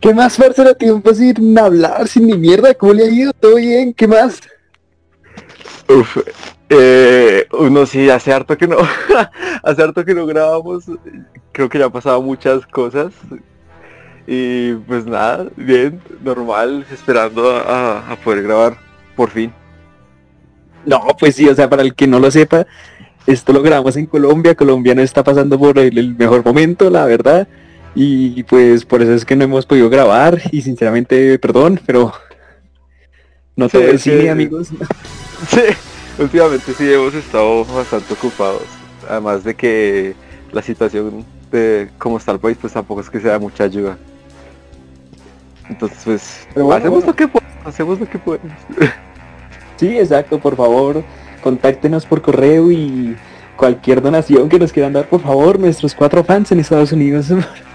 ¿Qué más, la Tiempo sin hablar, sin ni mierda. ¿Cómo le ha ido? ¿Todo bien? ¿Qué más? Uf, eh, uno sí, hace harto que no, hace harto que no grabamos. Creo que ya han pasado muchas cosas. Y pues nada, bien, normal, esperando a, poder grabar por fin. No, pues sí, o sea, para el que no lo sepa, esto lo grabamos en Colombia. Colombia no está pasando por el mejor momento, la verdad. Y pues por eso es que no hemos podido grabar y sinceramente perdón, pero no todo sí, cine, amigos. Sí, últimamente sí hemos estado bastante ocupados. Además de que la situación de cómo está el país pues tampoco es que sea mucha ayuda. Entonces pues hacemos lo que podemos, hacemos lo que podemos. Sí, exacto, por favor, contáctenos por correo y cualquier donación que nos quieran dar, por favor, nuestros cuatro fans en Estados Unidos.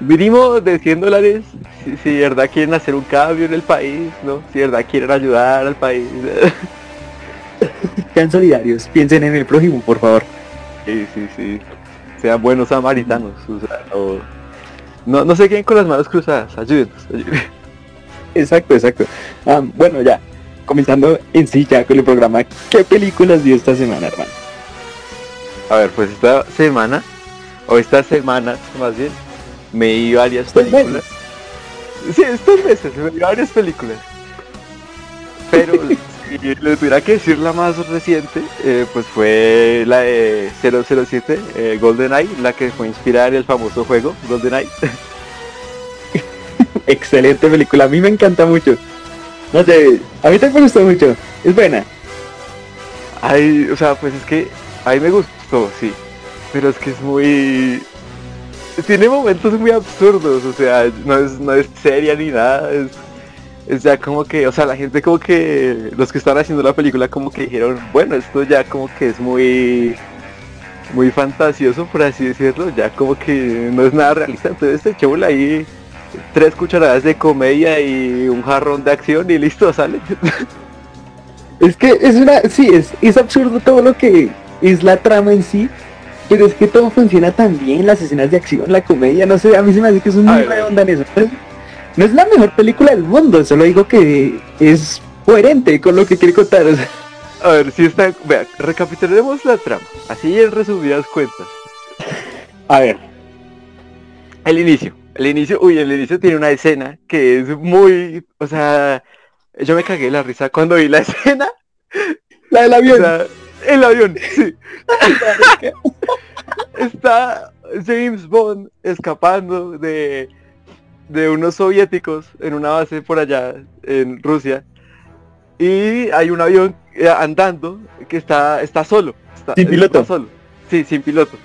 Mínimo de 100 dólares si, de verdad quieren hacer un cambio en el país, ¿no? Si de verdad quieren ayudar al país. Sean solidarios, piensen en el prójimo, por favor. Sí, sí, sí. Sean buenos samaritanos. no, no se queden con las manos cruzadas, ayúdenos. Exacto, exacto. Ah, bueno, ya, comenzando en sí ya con el programa, ¿qué películas dio esta semana, hermano? A ver, pues esta semana, o esta semana más bien, me vi varias películas. Sí, estos meses me vi varias películas. Pero si les tuviera que decir la más reciente, eh, pues fue la de 007, eh, GoldenEye, la que fue inspirada en el famoso juego GoldenEye. Excelente película, a mí me encanta mucho. No sé, a mí también me gustó mucho, es buena. Ay, o sea, pues es que a mí me gustó, sí. Pero es que es muy tiene momentos muy absurdos, o sea, no es, no es seria ni nada, es, ya como que, o sea, la gente como que, los que están haciendo la película como que dijeron, bueno, esto ya como que es muy, muy fantasioso, por así decirlo, ya como que no es nada realista, entonces este echó ahí tres cucharadas de comedia y un jarrón de acción y listo, sale. Es que es una, sí, es, es absurdo todo lo que es la trama en sí, pero es que todo funciona tan bien, las escenas de acción, la comedia, no sé, a mí se me hace que es un muy redonda en eso. No es la mejor película del mundo, solo digo que es coherente con lo que quiere contar. A ver, si está, vea, recapitulemos la trama, así en resumidas cuentas. A ver, el inicio, el inicio, uy, el inicio tiene una escena que es muy, o sea, yo me cagué la risa cuando vi la escena. La del avión el avión, sí. Está James Bond escapando de, de unos soviéticos en una base por allá en Rusia. Y hay un avión eh, andando que está, está solo. sin piloto. solo. Sí, sin piloto.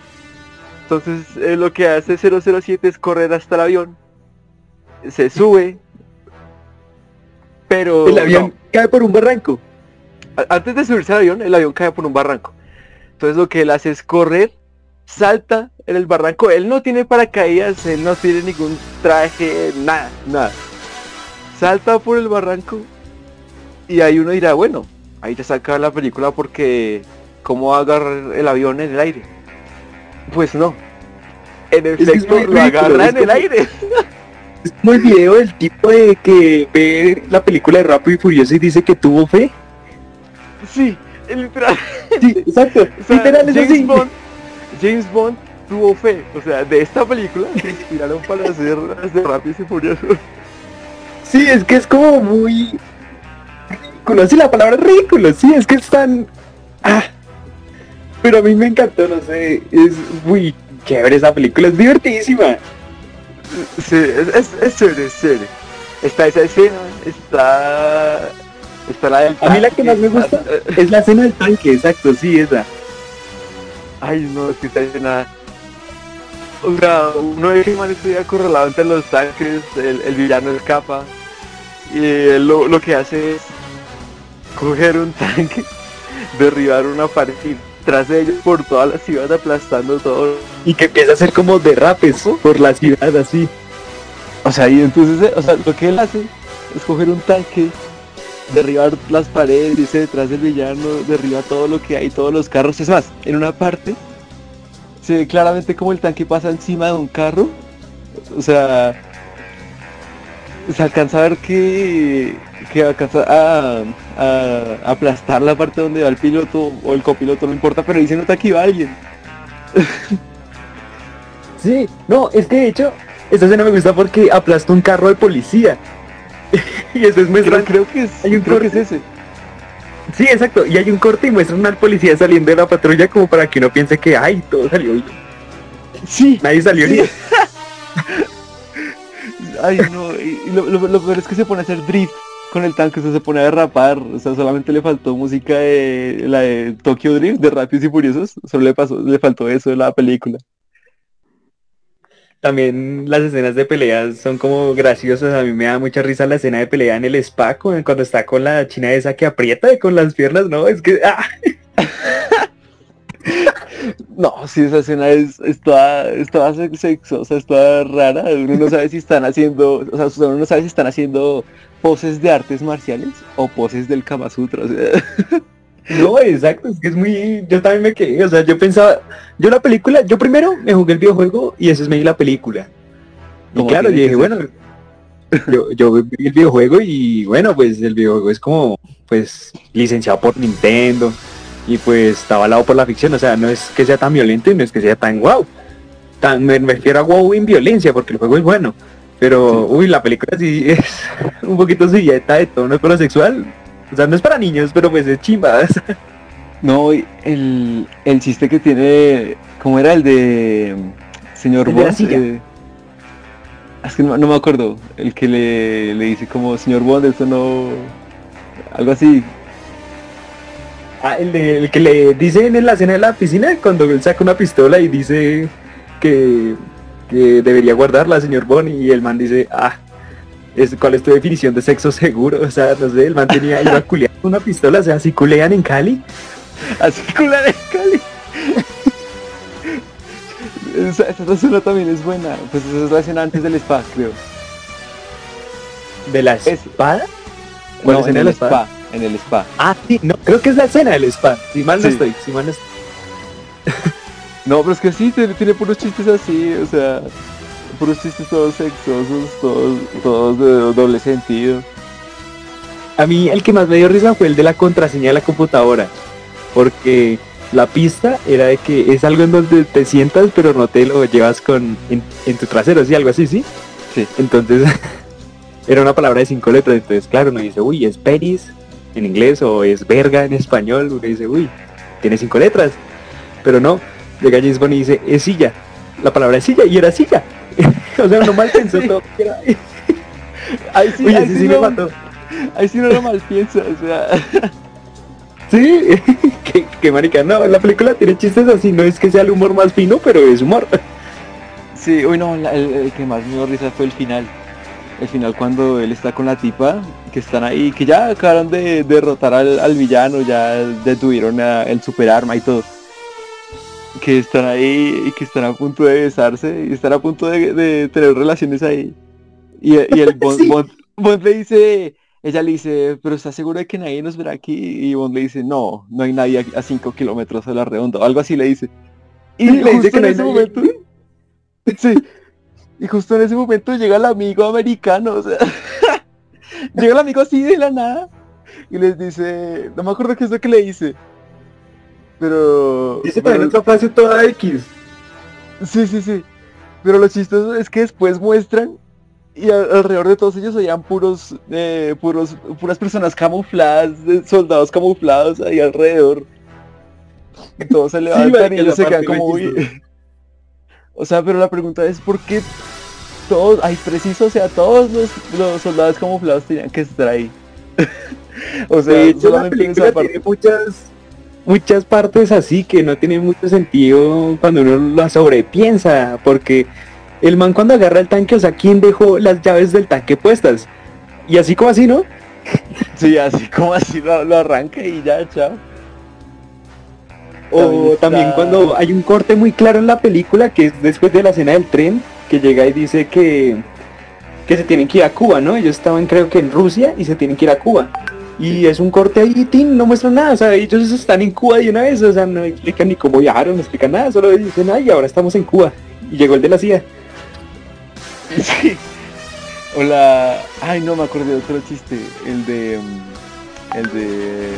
Entonces eh, lo que hace 007 es correr hasta el avión. Se sube. Pero... El avión cae por un barranco antes de subirse al avión, el avión cae por un barranco. Entonces lo que él hace es correr, salta en el barranco. Él no tiene paracaídas, él no tiene ningún traje, nada, nada. Salta por el barranco y ahí uno dirá, bueno, ahí te saca la película porque ¿cómo va a agarrar el avión en el aire? Pues no. En efecto, lo agarra en el aire. Es como el video del tipo de que ve la película de Rápido y Furioso y dice que tuvo fe. Sí, literal. Sí, exacto. James Bond, James Bond tuvo fe. O sea, de esta película se inspiraron para hacer las de Rápidos y Furiosos. Sí, es que es como muy... Conoce la palabra ridículo, sí, es que están... Ah. Pero a mí me encantó, no sé, es muy chévere esa película, es divertidísima. Sí, es, es, es chévere, es chévere. Está esa escena, está a mí la que más me gusta es la escena del tanque, exacto, sí, esa. Ay, no, es que esa escena... O sea, uno ve que man estoy acorralado entre los tanques, el, villano escapa y él lo, que hace es coger un tanque, derribar una pared y tras de ellos por toda la ciudad aplastando todo. Y que empieza a hacer como derrapes por la ciudad así. O sea, y entonces, o sea, lo que él hace es coger un tanque, derribar las paredes, irse detrás del villano, derriba todo lo que hay, todos los carros. Es más, en una parte se ve claramente como el tanque pasa encima de un carro. O sea, se alcanza a ver que, que alcanza a, aplastar la parte donde va el piloto o el copiloto, no importa, pero se nota que iba alguien. sí, no, es que de hecho, esta escena me gusta porque aplasta un carro de policía. y eso es muestra, creo, que es, hay un creo que es ese. Sí, exacto, y hay un corte y muestran al policía saliendo de la patrulla como para que uno piense que, ay, todo salió bien. Sí. Nadie salió bien. Ay, no, y lo, peor es que se pone a hacer drift con el tanque, se pone a derrapar, o sea, solamente le faltó música de la de Tokyo Drift, de Rápidos y Furiosos, solo le pasó, le faltó eso de la película. También las escenas de peleas son como graciosas, a mí me da mucha risa la escena de pelea en el spa cuando está con la china esa que aprieta con las piernas, no, es que... ¡ah! No, si esa escena es, es toda, es toda sexosa, es toda rara. Uno no sabe si están haciendo, o sea, uno no sabe si están haciendo poses de artes marciales o poses del Kama Sutra. No, exacto, es que es muy, yo también me quedé, o sea, yo pensaba, yo la película, yo primero me jugué el videojuego y ese es me la película. Y claro, yo dije, bueno, yo, yo vi el videojuego y bueno, pues el videojuego es como, pues, licenciado por Nintendo, y pues estaba al lado por la ficción, o sea, no es que sea tan violento y no es que sea tan guau. Tan, me, refiero a wow en violencia, porque el juego es bueno. Pero, uy, la película sí es un poquito silleta de tono lo sexual. O sea, no es para niños, pero pues es chimba. No, el, el chiste que tiene, ¿cómo era el de señor Bond? Eh, es que no, me acuerdo. El que le, le dice como, señor Bond, eso no... Algo así, Ah, el, que le dice en la escena de la piscina, cuando él saca una pistola y dice que, debería guardarla, señor Bonnie, y el man dice, ah, es, ¿cuál es tu definición de sexo seguro? O sea, no sé, el man tenía, iba a culear con una pistola, o sea, así culean en Cali. Así culean en Cali. esa, esa escena también es buena, pues esa es la escena antes del spa, creo. ¿De la espada? ¿Cuál es en el spa? en el spa. Ah, sí, no, creo que es la escena del spa. Si mal no estoy, si mal no estoy. no, pero es que sí, tiene, tiene, puros chistes así, o sea, puros chistes todos sexosos, todos, todos de doble sentido. A mí el que más me dio risa fue el de la contraseña de la computadora, porque la pista era de que es algo en donde te sientas pero no te lo llevas con en, tu trasero, ¿sí? Algo así, ¿sí? Sí. Entonces era una palabra de cinco letras, entonces claro, uno dice, uy, es peris, en inglés o es verga en español, uno dice, uy, tiene cinco letras. Pero no, llega James Bond y dice, es silla. La palabra es silla y era silla. o sea, no mal pensó todo. ahí sí, ahí sí, me mató. Ahí sí no lo mal piensa, o sea. sí, que, marica, no, la película tiene chistes así, no es que sea el humor más fino, pero es humor. Sí, uy no, el, que más me dio risa fue el final. El final cuando él está con la tipa que están ahí, que ya acabaron de derrotar al, villano, ya detuvieron a, el superarma y todo. Que están ahí y que están a punto de besarse y están a punto de, tener relaciones ahí. Y, el Bond, le dice, ella le dice, pero ¿estás seguro de que nadie nos verá aquí? Y Bond le dice, no, no hay nadie a 5 kilómetros a la redonda, algo así le dice. Y le dice que en ese momento... Sí. Y justo en ese momento llega el amigo americano, o sea... Llega el amigo así de la nada y les dice, no me acuerdo qué es lo que le dice. Pero... Dice también otra frase toda X. Sí, sí, sí. Pero lo chistoso es que después muestran y alrededor de todos ellos habían puros, eh, puros, puras personas camufladas, soldados camuflados ahí alrededor. Y todos se levantan y ellos se quedan como O sea, pero la pregunta es ¿por qué todos, ay, preciso, o sea, todos los, los soldados camuflados tenían que estar ahí. o sea, de hecho, la película tiene muchas, muchas partes así que no tienen mucho sentido cuando uno la sobrepiensa, porque el man cuando agarra el tanque, o sea, ¿quién dejó las llaves del tanque puestas? Y así como así, ¿no? sí, así como así lo, arranca y ya, chao. O también cuando hay un corte muy claro en la película que es después de la escena del tren, que llega y dice que, que se tienen que ir a Cuba, ¿no? Ellos estaban creo que en Rusia y se tienen que ir a Cuba. Y es un corte ahí, tin, no muestran nada, o sea, ellos están en Cuba de una vez, o sea, no explican ni cómo viajaron, no explican nada, solo dicen, ay, ahora estamos en Cuba. Y llegó el de la CIA. Sí. Hola. Ay, no me acordé de otro chiste. El de. mm, El de.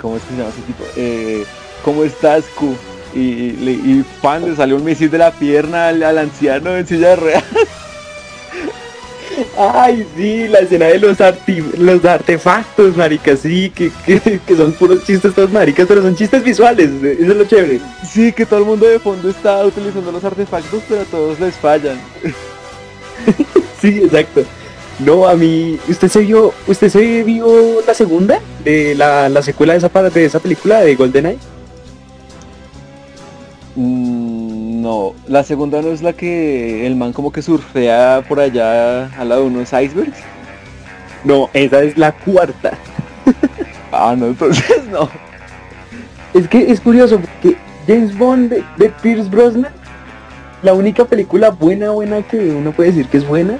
¿Cómo es que se llama ese tipo? Eh, ¿Cómo estás, Q? Y, pan, le salió un misil de la pierna al, al anciano en silla de. Ay, sí, la escena de los, arti- los artefactos, maricas, sí, que, que, que son puros chistes todos maricas, pero son chistes visuales, eso es lo chévere. Sí, que todo el mundo de fondo está utilizando los artefactos, pero a todos les fallan. Sí, exacto. No, a mí, ¿usted se vio, usted se vio la segunda de la, la secuela de esa, de esa película de GoldenEye? Mm, no, la segunda no es la que el man como que surfea por allá al lado de unos icebergs. No, esa es la cuarta. Ah, no, entonces no. Es que es curioso porque James Bond de, de Pierce Brosnan, la única película buena, buena que uno puede decir que es buena,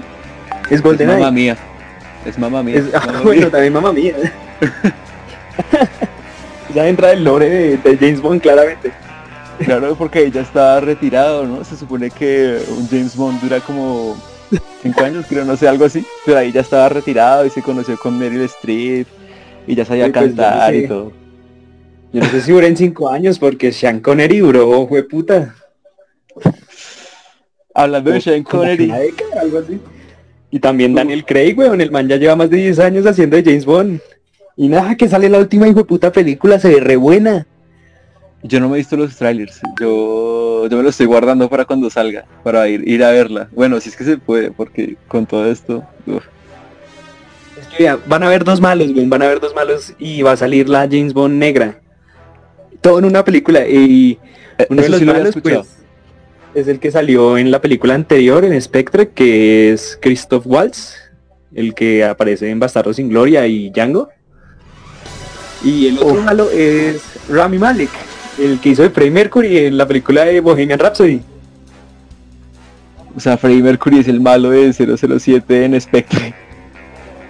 es Es mamá GoldenEye. mía. Es mamá mía. Es, ah, mamá bueno, mía. también mamá mía. ya entra el lore de, de James Bond claramente. Claro, porque ella está retirado, ¿no? Se supone que un James Bond dura como 5 años, creo, no sé, algo así. Pero ahí ya estaba retirado y se conoció con Meryl Streep y ya sabía Sí, pues, no cantar sé. y todo. Yo no sé si duren cinco años porque Sean Connery duró, fue puta. Hablando de Sean Connery, una década, algo así. Y también Daniel Craig, weón, el man ya lleva más de 10 años haciendo de James Bond. Y nada, que sale la última hijo de puta película, se ve re buena. Yo no me he visto los trailers. Yo, yo me lo estoy guardando para cuando salga, para ir, ir a verla. Bueno, si es que se puede, porque con todo esto... uf. Es que van a haber dos malos, van a haber dos malos y va a salir la James Bond negra. Todo en una película y Eh, uno de los sí lo había malos pues es el que salió en la película anterior en Spectre, que es Christoph Waltz, el que aparece en Bastardo sin Gloria y Django. Y el otro Uf. malo es Rami Malek, el que hizo de Freddie Mercury en la película de Bohemian Rhapsody. O sea, Freddie Mercury es el malo de 007 en Spectre.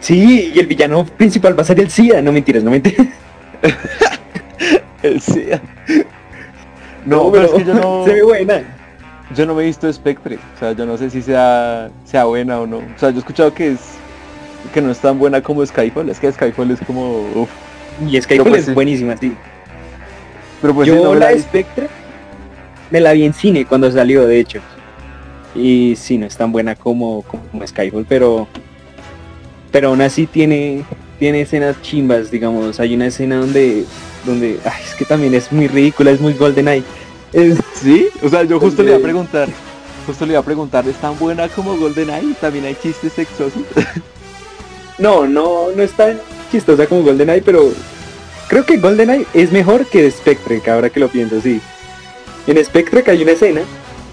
Sí, y el villano principal va a ser el SIDA, no mentiras, no mentiras. El SIDA. No, pero es que yo no, se ve buena. yo no me he visto Spectre. O sea, yo no sé si sea, sea buena o no. O sea, yo he escuchado que es que no es tan buena como Skyfall. Es que Skyfall es como... uf. Y Skyfall pues es buenísima, sí. Pero pues sí, Yo no la la Spectre me la vi en cine cuando salió, de hecho. Y sí, no es tan buena como, como Skyfall, pero pero aún así tiene tiene escenas chimbas, digamos. Hay una escena donde donde ay, es que también es muy ridícula, es muy GoldenEye. Es, ¿Sí? O sea, yo justo le iba a preguntar. Justo le iba a preguntar, ¿es tan buena como GoldenEye? ¿También hay chistes sexosos? no, no, no es tan chistosa como GoldenEye, pero creo que GoldenEye es mejor que Spectre, que ahora que lo pienso, sí. En Spectre hay una escena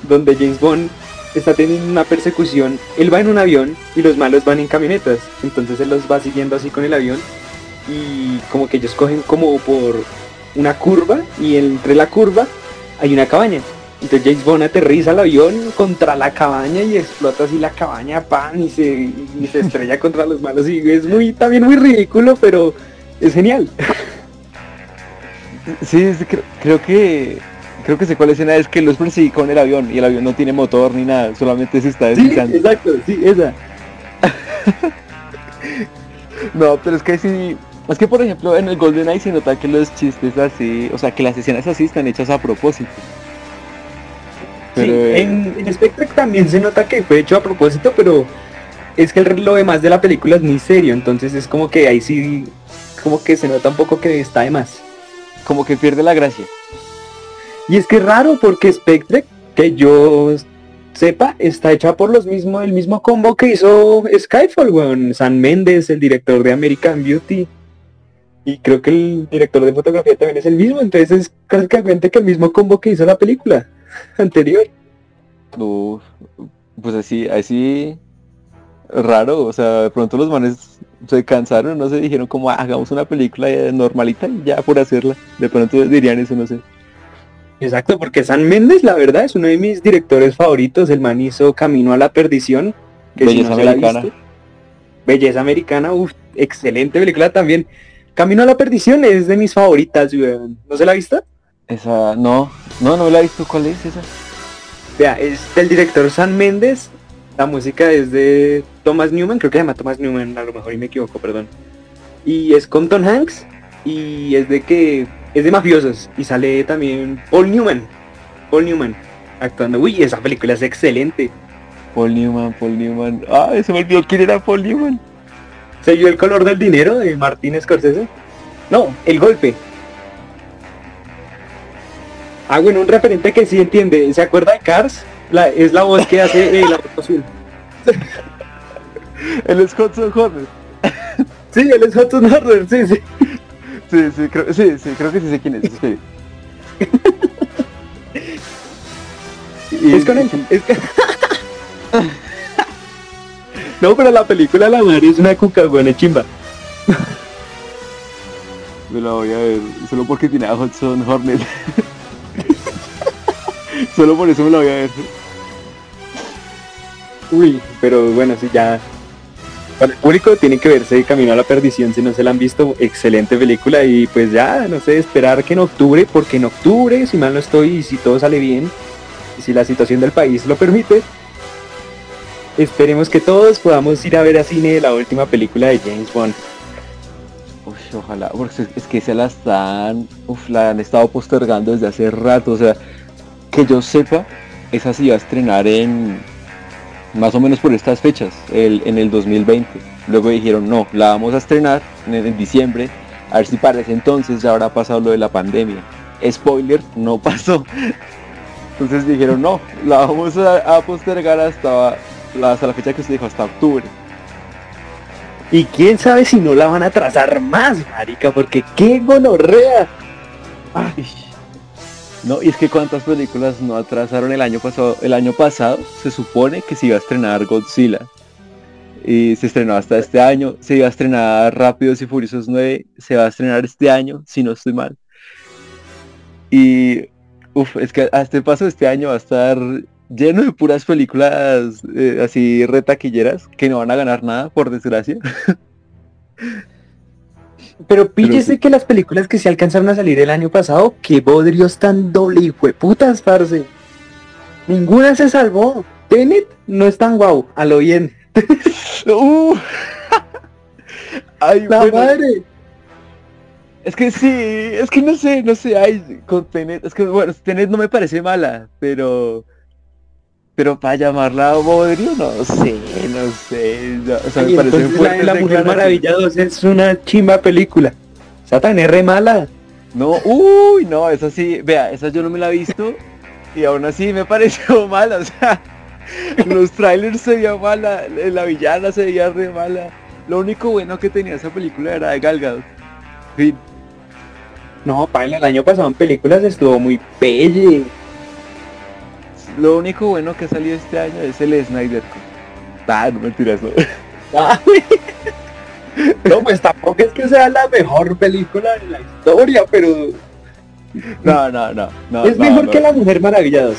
donde James Bond está teniendo una persecución, él va en un avión y los malos van en camionetas, entonces él los va siguiendo así con el avión y como que ellos cogen como por una curva y entre la curva hay una cabaña. Entonces James Bond aterriza el avión contra la cabaña y explota así la cabaña, pan, y se estrella contra los malos. Y es muy, también muy ridículo, pero es genial. Sí, sí, creo, creo que... Creo que sé cuál escena es que los persigue con el avión y el avión no tiene motor ni nada, solamente se está Sí, deslizando. exacto, sí, esa. No, pero es que sí. Es que por ejemplo en el GoldenEye se nota que los chistes así, o sea que las escenas así están hechas a propósito. Pero Sí, eh, en, en Spectre también se nota que fue hecho a propósito, pero es que el, lo demás de la película es muy serio, entonces es como que ahí sí, como que se nota un poco que está de más. Como que pierde la gracia. Y es que es raro porque Spectre, que yo sepa, está hecha por los mismos, el mismo combo que hizo Skyfall, weón. San Méndez, el director de American Beauty. Y creo que el director de fotografía también es el mismo, entonces es prácticamente que el mismo combo que hizo la película anterior. Uf, pues así, así raro, o sea, de pronto los manes se cansaron, no se dijeron como "Ah, hagamos una película eh, normalita y ya por hacerla. De pronto dirían eso, no sé. Exacto, porque San Méndez, la verdad, es uno de mis directores favoritos. El man hizo Camino a la Perdición. Que si Belleza no la ha Americana. Belleza Americana, uff, excelente película también. Camino a la Perdición es de mis favoritas, weón. ¿No se la ha visto? Esa, no, no, no la he visto, ¿cuál es esa? Vea, es del director San Méndez La música es de Thomas Newman, creo que se llama Thomas Newman, a lo mejor y me equivoco, perdón. Y es con Tom Hanks y es de que es de mafiosos y sale también Paul Newman. Paul Newman actuando. Uy, esa película es excelente. Paul Newman, Paul Newman. Ah, se me olvidó quién era Paul Newman. ¿Se vio el color del dinero de Martín Scorsese? No, el golpe. Ah, bueno, un referente que sí entiende. ¿Se acuerda de Cars? La, es la voz que hace eh, la voz el Scott Horner. sí, el es Hudson Horner, sí, sí. Sí, sí, creo, sí, sí, creo que sí sé quién es. es con él. Es no, pero la película La Madre es una cuca, buena chimba. Me la voy a ver, solo porque tiene a Hudson Hornet. solo por eso me la voy a ver. Uy, pero bueno, si ya para el público tiene que verse Camino a la Perdición si no se la han visto. Excelente película y pues ya, no sé, esperar que en octubre, porque en octubre, si mal no estoy y si todo sale bien, y si la situación del país lo permite, esperemos que todos podamos ir a ver a cine la última película de James Bond. Uf, ojalá, porque es que se la están, uf, la han estado postergando desde hace rato, o sea, que yo sepa, esa se iba a estrenar en más o menos por estas fechas, el, en el 2020. Luego dijeron, no, la vamos a estrenar en, diciembre, a ver si parece entonces ya habrá pasado lo de la pandemia. Spoiler, no pasó. Entonces dijeron, no, la vamos a, postergar hasta, hasta la fecha que usted dijo, hasta octubre. Y quién sabe si no la van a trazar más, marica, porque qué gonorrea. No, y es que cuántas películas no atrasaron el año pasado. El año pasado se supone que se iba a estrenar Godzilla. Y se estrenó hasta este año. Se iba a estrenar Rápidos y Furiosos 9. Se va a estrenar este año, si no estoy mal. Y Uf, es que a este paso este año va a estar lleno de puras películas eh, así retaquilleras que no van a ganar nada, por desgracia. Pero píllese que las películas que se alcanzaron a salir el año pasado, que bodrios tan doble y putas, parce. Ninguna se salvó. Tenet no es tan guau, a lo bien. uh. Ay, La madre. Es que sí, es que no sé, no sé, hay con Tenet, es que bueno, Tenet no me parece mala, pero pero para llamarla bodrio, no sé, no sé, o sea, me parece fuerte. La, la Mujer Maravilla es una chimba película. Satan es re mala. No, uy, no, esa sí, vea, esa yo no me la he visto y aún así me pareció mala, o sea, los trailers se veía mala, la villana se veía re mala. Lo único bueno que tenía esa película era de Gal Fin. No, Paila, el año pasado en películas estuvo muy pelle. Lo único bueno que salió este año es el Snyder Ah, no mentiras, no. no, pues tampoco es que sea la mejor película de la historia, pero... No, no, no. no es mejor que La Mujer Maravilla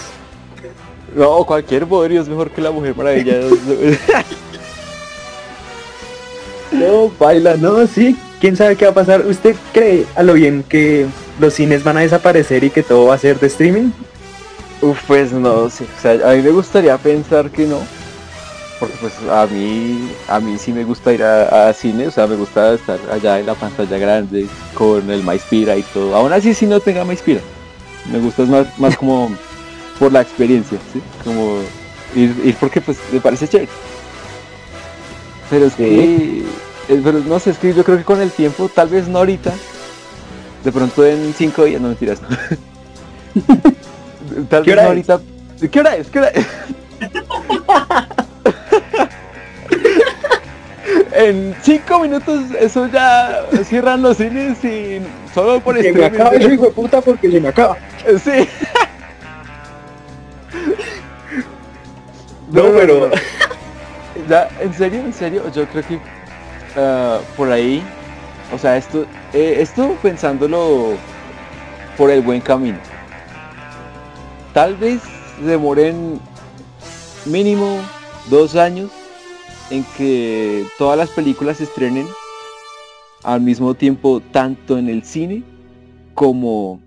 No, cualquier bodrio es mejor que La Mujer Maravilla no, baila, no, sí, quién sabe qué va a pasar. ¿Usted cree a lo bien que los cines van a desaparecer y que todo va a ser de streaming? Uf, pues no sé, o sea, a mí me gustaría pensar que no, porque pues a mí, a mí sí me gusta ir a, cine, o sea, me gusta estar allá en la pantalla grande con el Maispira y todo. Aún así si no tenga Maispira, me gusta más, más como por la experiencia, ¿sí? Como ir, ir porque pues me parece chévere. Pero es que eh, pero no sé, es que yo creo que con el tiempo, tal vez no ahorita, de pronto en cinco días, no mentiras. tal vez no ahorita. ¿Qué hora es? ¿Qué hora es? en cinco minutos eso ya cierran los cines y solo por que me acaba ese hijo de puta porque se me acaba. Sí. no, pero... Ya, en serio, en serio, yo creo que Ah, por ahí, o sea, esto, eh, esto pensándolo por el buen camino. Tal vez demoren mínimo dos años en que todas las películas se estrenen al mismo tiempo tanto en el cine como,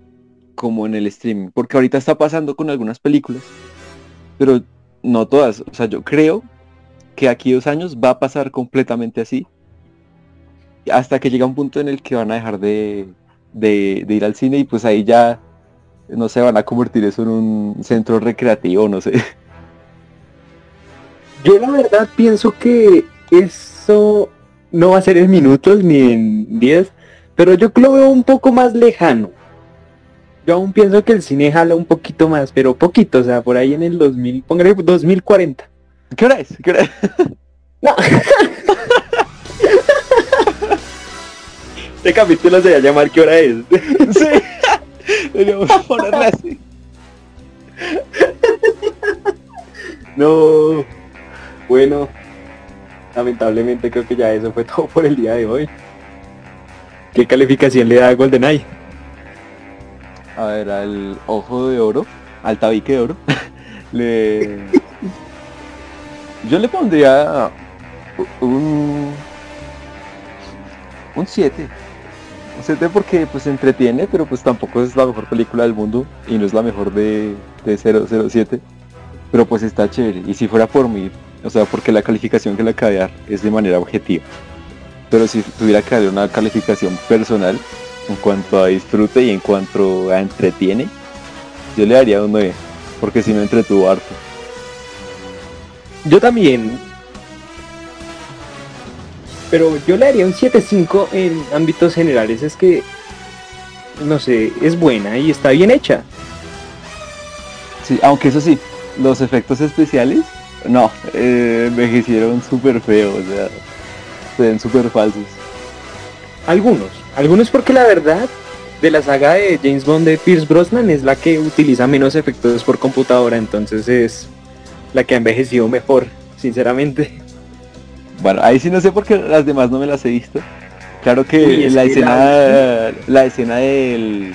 como en el streaming. Porque ahorita está pasando con algunas películas, pero no todas. O sea, yo creo que aquí dos años va a pasar completamente así. Hasta que llega un punto en el que van a dejar de, de, ir al cine y pues ahí ya, no se van a convertir eso en un centro recreativo, no sé. Yo la verdad pienso que eso no va a ser en minutos ni en días, pero yo lo veo un poco más lejano. Yo aún pienso que el cine jala un poquito más, pero poquito, o sea, por ahí en el 2000, póngale 2040. ¿Qué hora es? ¿Qué hora es? No. este capítulo se va a llamar ¿Qué hora es? sí. Deberíamos ponerle así. no. Bueno, lamentablemente creo que ya eso fue todo por el día de hoy. ¿Qué calificación le da a GoldenEye? A ver, al ojo de oro, al tabique de oro, le... Yo le pondría un... Un 7. Un 7 porque pues entretiene, pero pues tampoco es la mejor película del mundo y no es la mejor de, de 007. Pero pues está chévere. Y si fuera por mí, o sea, porque la calificación que le acabé de dar es de manera objetiva. Pero si tuviera que darle una calificación personal en cuanto a disfrute y en cuanto a entretiene, yo le daría un 9, porque si me entretuvo harto. Yo también. Pero yo le daría un 7.5 en ámbitos generales. Es que, no sé, es buena y está bien hecha. Sí, aunque eso sí, los efectos especiales no, eh, envejecieron súper feo, o sea, se ven súper falsos. Algunos, algunos porque la verdad de la saga de James Bond de Pierce Brosnan es la que utiliza menos efectos por computadora, entonces es la que ha envejecido mejor, sinceramente. Bueno, ahí sí no sé porque las demás no me las he visto. Claro que la escena, la... la escena del,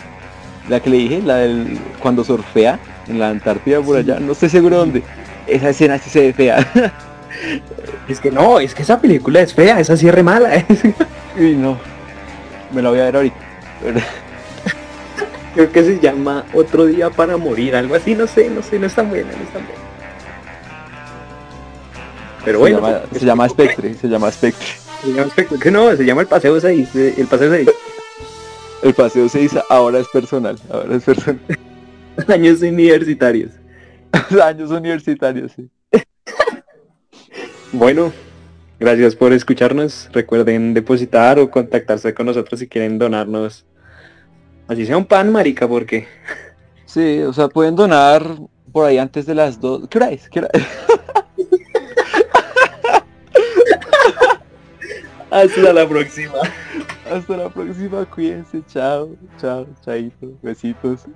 la que le dije, la del cuando surfea en la Antártida por allá, no estoy seguro dónde esa escena sí se ve fea. es que no, es que esa película es fea, esa sí es re mala. y no, me la voy a ver ahorita. Creo que se llama Otro Día para Morir, algo así, no sé, no sé, no es tan buena, no es tan buena. Pero bueno. Se llama, Spectre, se llama Spectre. Se llama Spectre, que no, se llama el Paseo 6, el Paseo 6. El Paseo 6 ahora es personal, ahora es personal. Años universitarios. años universitarios, sí. bueno, gracias por escucharnos. Recuerden depositar o contactarse con nosotros si quieren donarnos. Así sea un pan, marica, porque... Sí, o sea, pueden donar por ahí antes de las dos. ¿Qué hora es? ¿Qué hora Hasta la próxima. Hasta la próxima, cuídense, chao, chao, chaito, besitos.